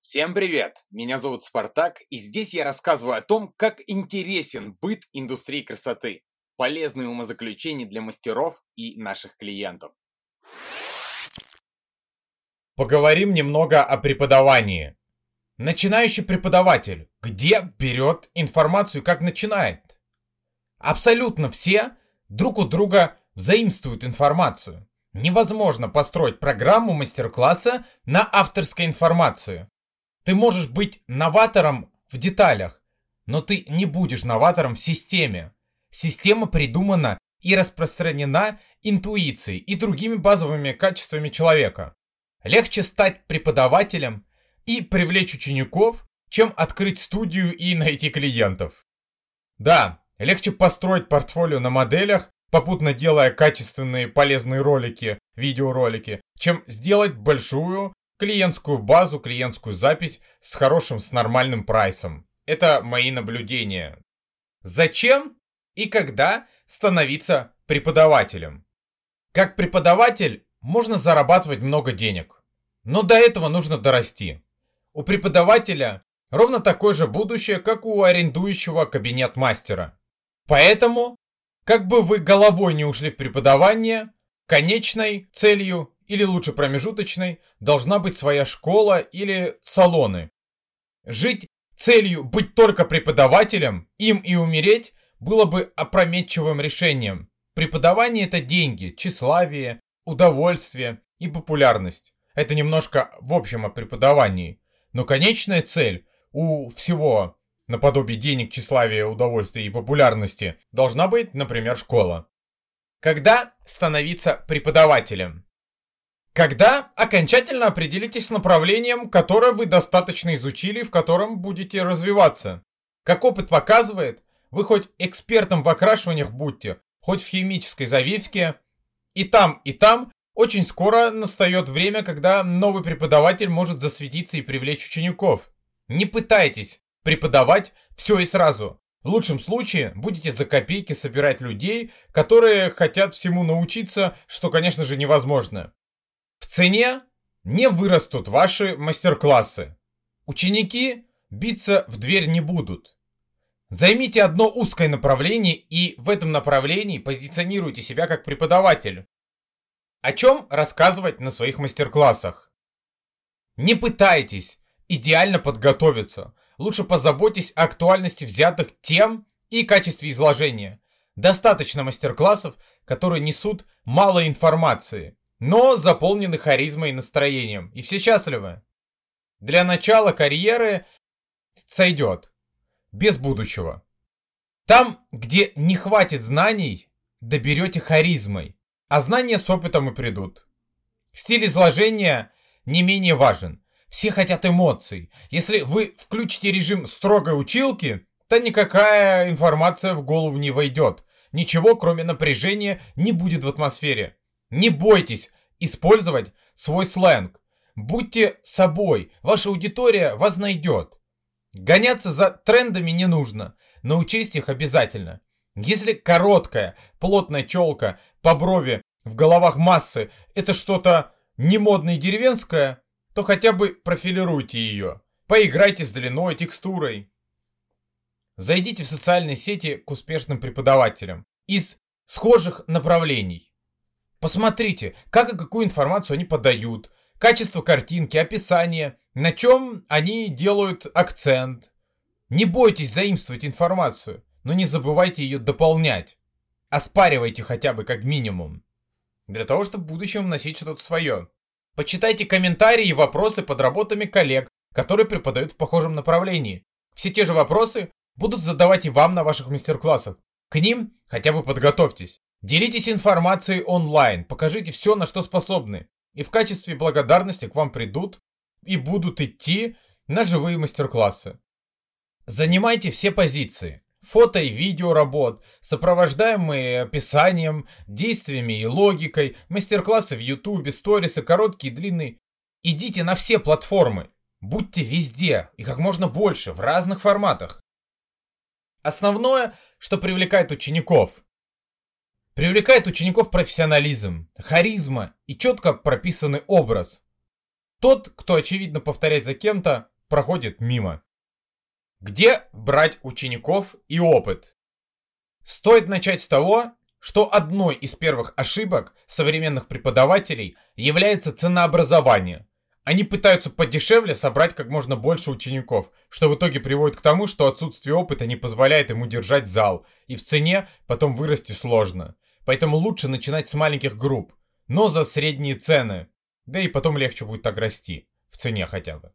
Всем привет! Меня зовут Спартак, и здесь я рассказываю о том, как интересен быт индустрии красоты, полезные умозаключения для мастеров и наших клиентов. Поговорим немного о преподавании. Начинающий преподаватель где берет информацию, как начинает? Абсолютно все друг у друга взаимствуют информацию. Невозможно построить программу мастер-класса на авторской информации. Ты можешь быть новатором в деталях, но ты не будешь новатором в системе. Система придумана и распространена интуицией и другими базовыми качествами человека. Легче стать преподавателем и привлечь учеников, чем открыть студию и найти клиентов. Да, легче построить портфолио на моделях, попутно делая качественные полезные ролики, видеоролики, чем сделать большую клиентскую базу, клиентскую запись с хорошим, с нормальным прайсом. Это мои наблюдения. Зачем и когда становиться преподавателем? Как преподаватель можно зарабатывать много денег. Но до этого нужно дорасти. У преподавателя ровно такое же будущее, как у арендующего кабинет мастера. Поэтому, как бы вы головой не ушли в преподавание, конечной целью или лучше промежуточной, должна быть своя школа или салоны. Жить целью быть только преподавателем, им и умереть, было бы опрометчивым решением. Преподавание это деньги, тщеславие, удовольствие и популярность. Это немножко в общем о преподавании. Но конечная цель у всего наподобие денег, тщеславия, удовольствия и популярности должна быть, например, школа. Когда становиться преподавателем? Когда окончательно определитесь с направлением, которое вы достаточно изучили, в котором будете развиваться. Как опыт показывает, вы хоть экспертом в окрашиваниях будьте, хоть в химической завивке, и там, и там очень скоро настает время, когда новый преподаватель может засветиться и привлечь учеников. Не пытайтесь преподавать все и сразу. В лучшем случае будете за копейки собирать людей, которые хотят всему научиться, что, конечно же, невозможно. В цене не вырастут ваши мастер-классы. Ученики биться в дверь не будут. Займите одно узкое направление и в этом направлении позиционируйте себя как преподаватель. О чем рассказывать на своих мастер-классах? Не пытайтесь идеально подготовиться. Лучше позаботьтесь о актуальности взятых тем и качестве изложения. Достаточно мастер-классов, которые несут мало информации но заполнены харизмой и настроением, и все счастливы. Для начала карьеры сойдет, без будущего. Там, где не хватит знаний, доберете харизмой, а знания с опытом и придут. Стиль изложения не менее важен. Все хотят эмоций. Если вы включите режим строгой училки, то никакая информация в голову не войдет. Ничего, кроме напряжения, не будет в атмосфере. Не бойтесь использовать свой сленг. Будьте собой, ваша аудитория вас найдет. Гоняться за трендами не нужно, но учесть их обязательно. Если короткая, плотная челка по брови в головах массы это что-то немодное и деревенское, то хотя бы профилируйте ее. Поиграйте с длиной, текстурой. Зайдите в социальные сети к успешным преподавателям из схожих направлений. Посмотрите, как и какую информацию они подают, качество картинки, описание, на чем они делают акцент. Не бойтесь заимствовать информацию, но не забывайте ее дополнять. Оспаривайте хотя бы как минимум. Для того, чтобы в будущем вносить что-то свое. Почитайте комментарии и вопросы под работами коллег, которые преподают в похожем направлении. Все те же вопросы будут задавать и вам на ваших мастер-классах. К ним хотя бы подготовьтесь. Делитесь информацией онлайн, покажите все, на что способны. И в качестве благодарности к вам придут и будут идти на живые мастер-классы. Занимайте все позиции. Фото и видео работ, сопровождаемые описанием, действиями и логикой, мастер-классы в ютубе, сторисы, короткие и длинные. Идите на все платформы. Будьте везде и как можно больше, в разных форматах. Основное, что привлекает учеников. Привлекает учеников профессионализм, харизма и четко прописанный образ. Тот, кто очевидно повторяет за кем-то, проходит мимо. Где брать учеников и опыт? Стоит начать с того, что одной из первых ошибок современных преподавателей является ценообразование. Они пытаются подешевле собрать как можно больше учеников, что в итоге приводит к тому, что отсутствие опыта не позволяет ему держать зал, и в цене потом вырасти сложно. Поэтому лучше начинать с маленьких групп, но за средние цены, да и потом легче будет так расти, в цене хотя бы.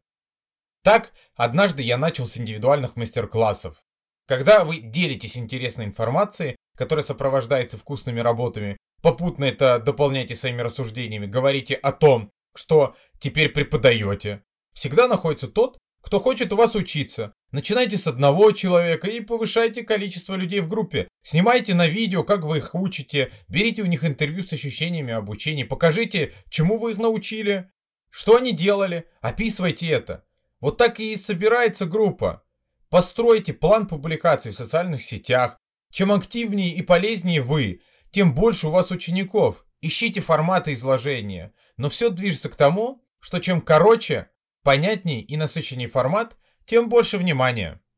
Так, однажды я начал с индивидуальных мастер-классов. Когда вы делитесь интересной информацией, которая сопровождается вкусными работами, попутно это дополняйте своими рассуждениями, говорите о том, что теперь преподаете. Всегда находится тот, кто хочет у вас учиться. Начинайте с одного человека и повышайте количество людей в группе. Снимайте на видео, как вы их учите, берите у них интервью с ощущениями обучения, покажите, чему вы их научили, что они делали, описывайте это. Вот так и собирается группа. Постройте план публикаций в социальных сетях. Чем активнее и полезнее вы, тем больше у вас учеников. Ищите форматы изложения. Но все движется к тому, что чем короче, понятнее и насыщеннее формат, тем больше внимания.